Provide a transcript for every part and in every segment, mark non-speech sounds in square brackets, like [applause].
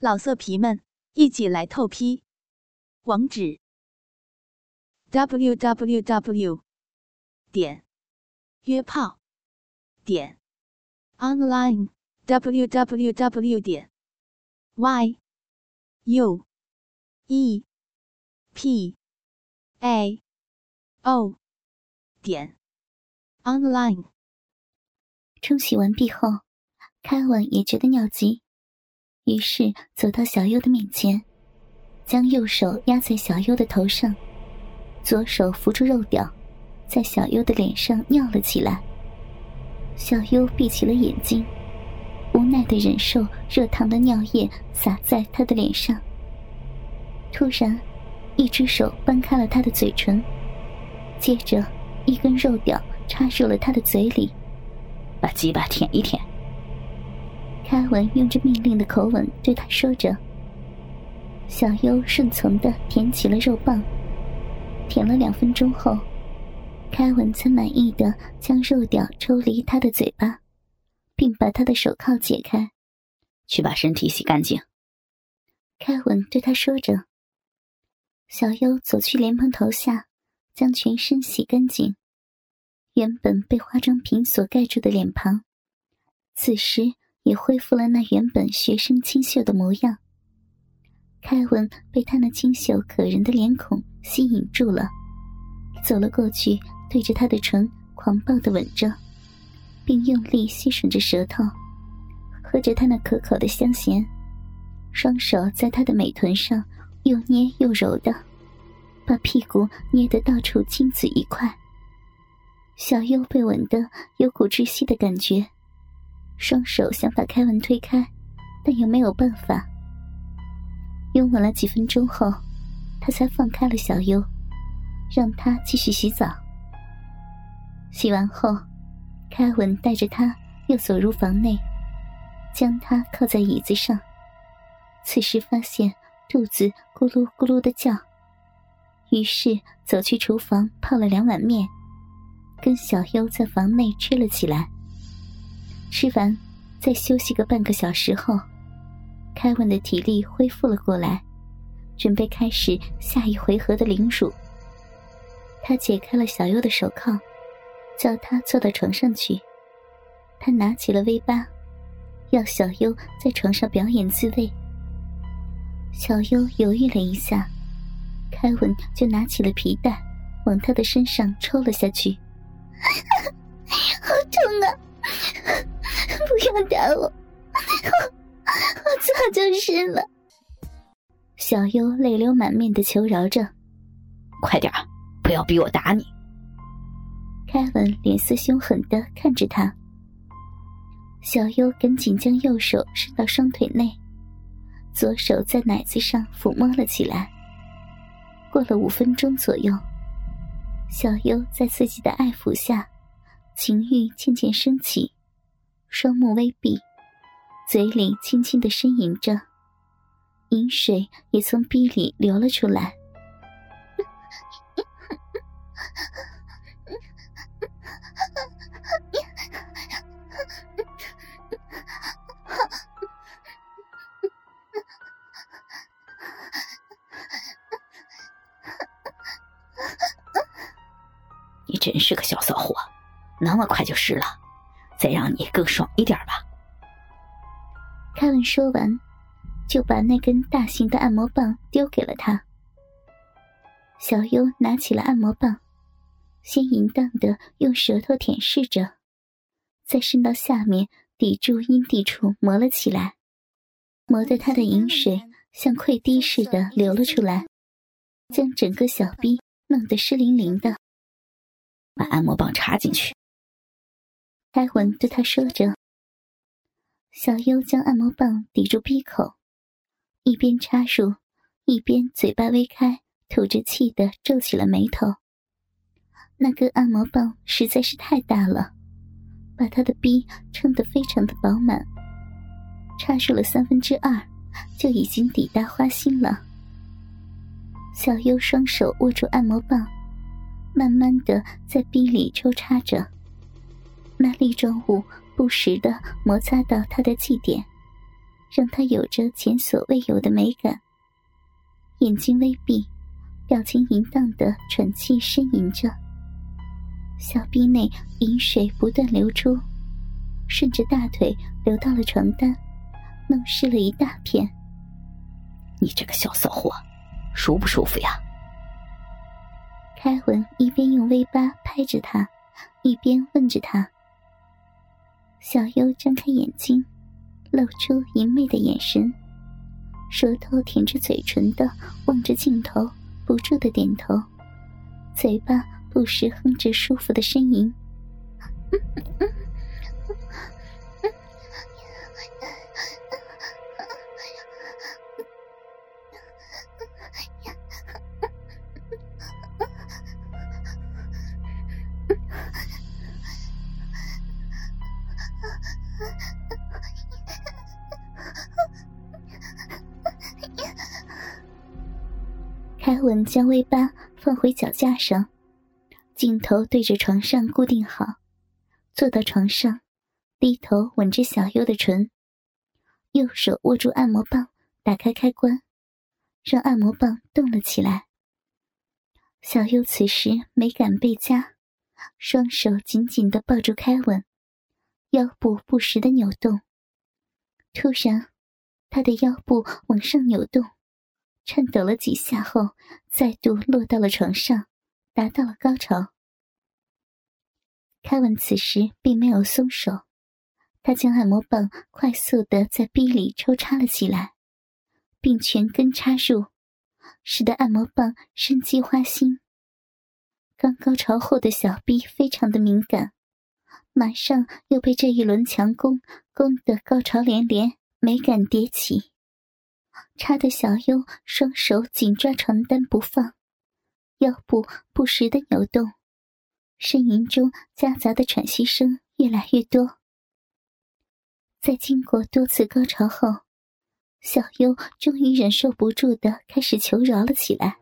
老色皮们，一起来透批！网址：w w w 点约炮点 online w w w 点 y u e p a o 点 online。冲洗完毕后，开文也觉得尿急。于是走到小优的面前，将右手压在小优的头上，左手扶住肉屌，在小优的脸上尿了起来。小优闭起了眼睛，无奈的忍受热烫的尿液洒在他的脸上。突然，一只手掰开了他的嘴唇，接着一根肉屌插入了他的嘴里，把鸡巴舔一舔。开文用着命令的口吻对他说着：“小优顺从的舔起了肉棒，舔了两分钟后，凯文才满意的将肉屌抽离他的嘴巴，并把他的手铐解开，去把身体洗干净。”凯文对他说着。小优走去莲蓬头下，将全身洗干净，原本被化妆品所盖住的脸庞，此时。也恢复了那原本学生清秀的模样。凯文被他那清秀可人的脸孔吸引住了，走了过去，对着他的唇狂暴的吻着，并用力吸吮着舌头，喝着他那可口的香涎，双手在他的美臀上又捏又揉的，把屁股捏得到处青紫一块。小优被吻得有股窒息的感觉。双手想把凯文推开，但又没有办法。拥吻了几分钟后，他才放开了小优，让他继续洗澡。洗完后，凯文带着他又走入房内，将他靠在椅子上。此时发现肚子咕噜咕噜的叫，于是走去厨房泡了两碗面，跟小优在房内吃了起来。吃完，再休息个半个小时后，凯文的体力恢复了过来，准备开始下一回合的凌辱。他解开了小优的手铐，叫他坐到床上去。他拿起了 V 八，要小优在床上表演自慰。小优犹豫了一下，凯文就拿起了皮带，往他的身上抽了下去。[laughs] 好痛啊！不要打我，我 [laughs] 我早就是了。小优泪流满面的求饶着：“快点不要逼我打你。”凯文脸色凶狠的看着他。小优赶紧将右手伸到双腿内，左手在奶子上抚摸了起来。过了五分钟左右，小优在自己的爱抚下，情欲渐渐升起。双目微闭，嘴里轻轻的呻吟着，饮水也从鼻里流了出来。你真是个小骚货，那么快就湿了。再让你更爽一点吧。凯文说完，就把那根大型的按摩棒丢给了他。小优拿起了按摩棒，先淫荡的用舌头舔舐着，再伸到下面抵住阴蒂处磨了起来，磨得他的饮水像溃堤似的流了出来，将整个小臂弄得湿淋淋的。把按摩棒插进去。开文对他说着，小优将按摩棒抵住鼻口，一边插入，一边嘴巴微开，吐着气的皱起了眉头。那根按摩棒实在是太大了，把他的逼撑得非常的饱满，插入了三分之二，就已经抵达花心了。小优双手握住按摩棒，慢慢的在逼里抽插着。那粒状物不时的摩擦到他的祭点，让他有着前所未有的美感。眼睛微闭，表情淫荡的喘气呻吟着，小臂内饮水不断流出，顺着大腿流到了床单，弄湿了一大片。你这个小骚货，舒不舒服呀？凯文一边用 V 八拍着他，一边问着他。小优睁开眼睛，露出淫媚的眼神。舌头舔着嘴唇的望着镜头，不住的点头，嘴巴不时哼着舒服的呻吟。文将 V 八放回脚架上，镜头对着床上固定好，坐到床上，低头吻着小优的唇，右手握住按摩棒，打开开关，让按摩棒动了起来。小优此时美感倍加，双手紧紧的抱住凯文，腰部不时的扭动。突然，他的腰部往上扭动。颤抖了几下后，再度落到了床上，达到了高潮。凯文此时并没有松手，他将按摩棒快速的在逼里抽插了起来，并全根插入，使得按摩棒生机花心。刚高潮后的小臂非常的敏感，马上又被这一轮强攻攻得高潮连连，美感迭起。插的小优双手紧抓床单不放，腰部不时的扭动，呻吟中夹杂的喘息声越来越多。在经过多次高潮后，小优终于忍受不住的开始求饶了起来：“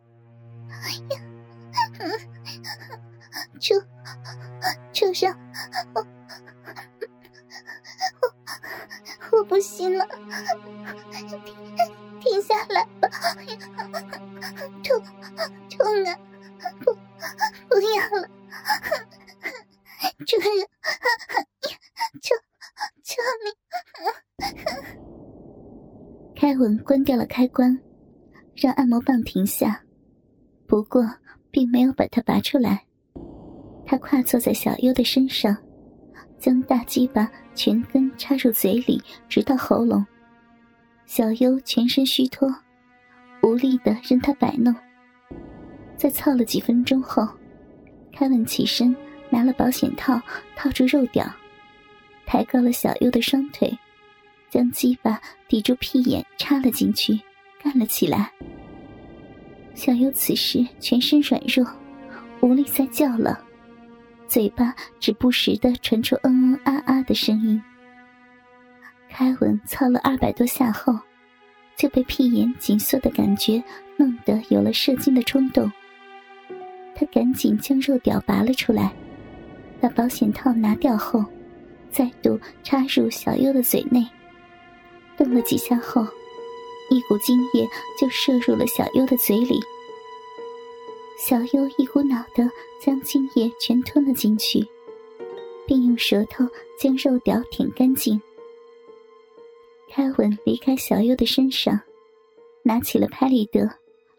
求求上，我我我不行了。”痛痛啊！不不要了，主人，求求你！凯文关掉了开关，让按摩棒停下，不过并没有把它拔出来。他跨坐在小优的身上，将大鸡巴全根插入嘴里，直到喉咙。小优全身虚脱，无力的任他摆弄。在操了几分钟后，凯文起身拿了保险套套住肉屌，抬高了小优的双腿，将鸡巴抵住屁眼插了进去，干了起来。小优此时全身软弱，无力再叫了，嘴巴只不时的传出嗯嗯啊啊的声音。凯文操了二百多下后，就被屁眼紧缩的感觉弄得有了射精的冲动。他赶紧将肉屌拔了出来，把保险套拿掉后，再度插入小优的嘴内。动了几下后，一股精液就射入了小优的嘴里。小优一股脑的将精液全吞了进去，并用舌头将肉屌舔干净。凯文离开小优的身上，拿起了拍立得，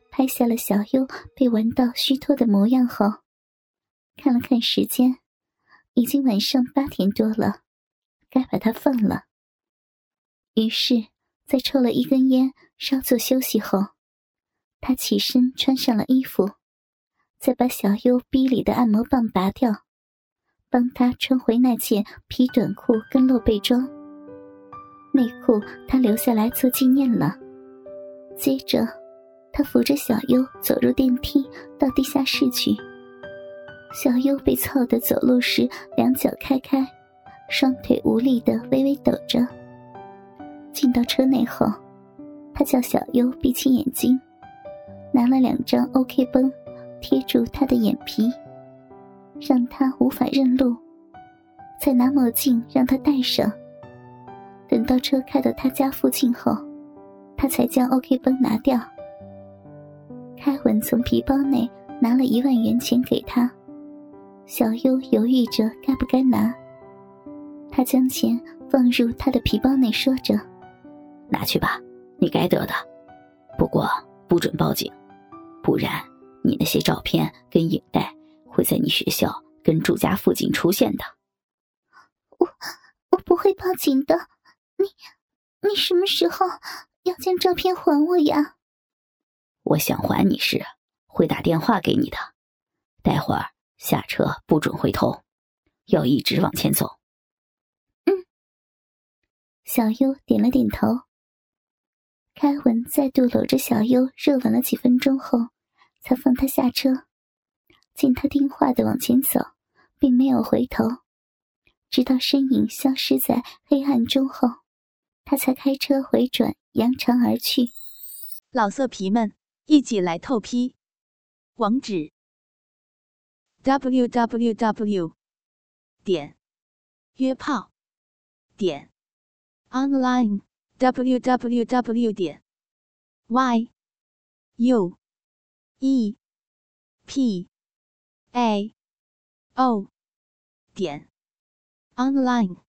拍下了小优被玩到虚脱的模样后，看了看时间，已经晚上八点多了，该把他放了。于是，在抽了一根烟，稍作休息后，他起身穿上了衣服，再把小优逼里的按摩棒拔掉，帮他穿回那件皮短裤跟露背装。内裤他留下来做纪念了。接着，他扶着小优走入电梯，到地下室去。小优被操的走路时两脚开开，双腿无力的微微抖着。进到车内后，他叫小优闭起眼睛，拿了两张 OK 绷贴住他的眼皮，让他无法认路，再拿墨镜让他戴上。等到车开到他家附近后，他才将 OK 绷拿掉。开文从皮包内拿了一万元钱给他，小优犹豫着该不该拿。他将钱放入他的皮包内，说着：“拿去吧，你该得的。不过不准报警，不然你那些照片跟影带会在你学校跟住家附近出现的。”我我不会报警的。你你什么时候要将照片还我呀？我想还你时会打电话给你的。待会儿下车不准回头，要一直往前走。嗯。小优点了点头。凯文再度搂着小优热吻了几分钟后，才放他下车。见他听话的往前走，并没有回头，直到身影消失在黑暗中后，他才开车回转，扬长而去。老色皮们。一起来透批，网址：w w w 点约炮点 online w w w 点 y u e p a o 点 online。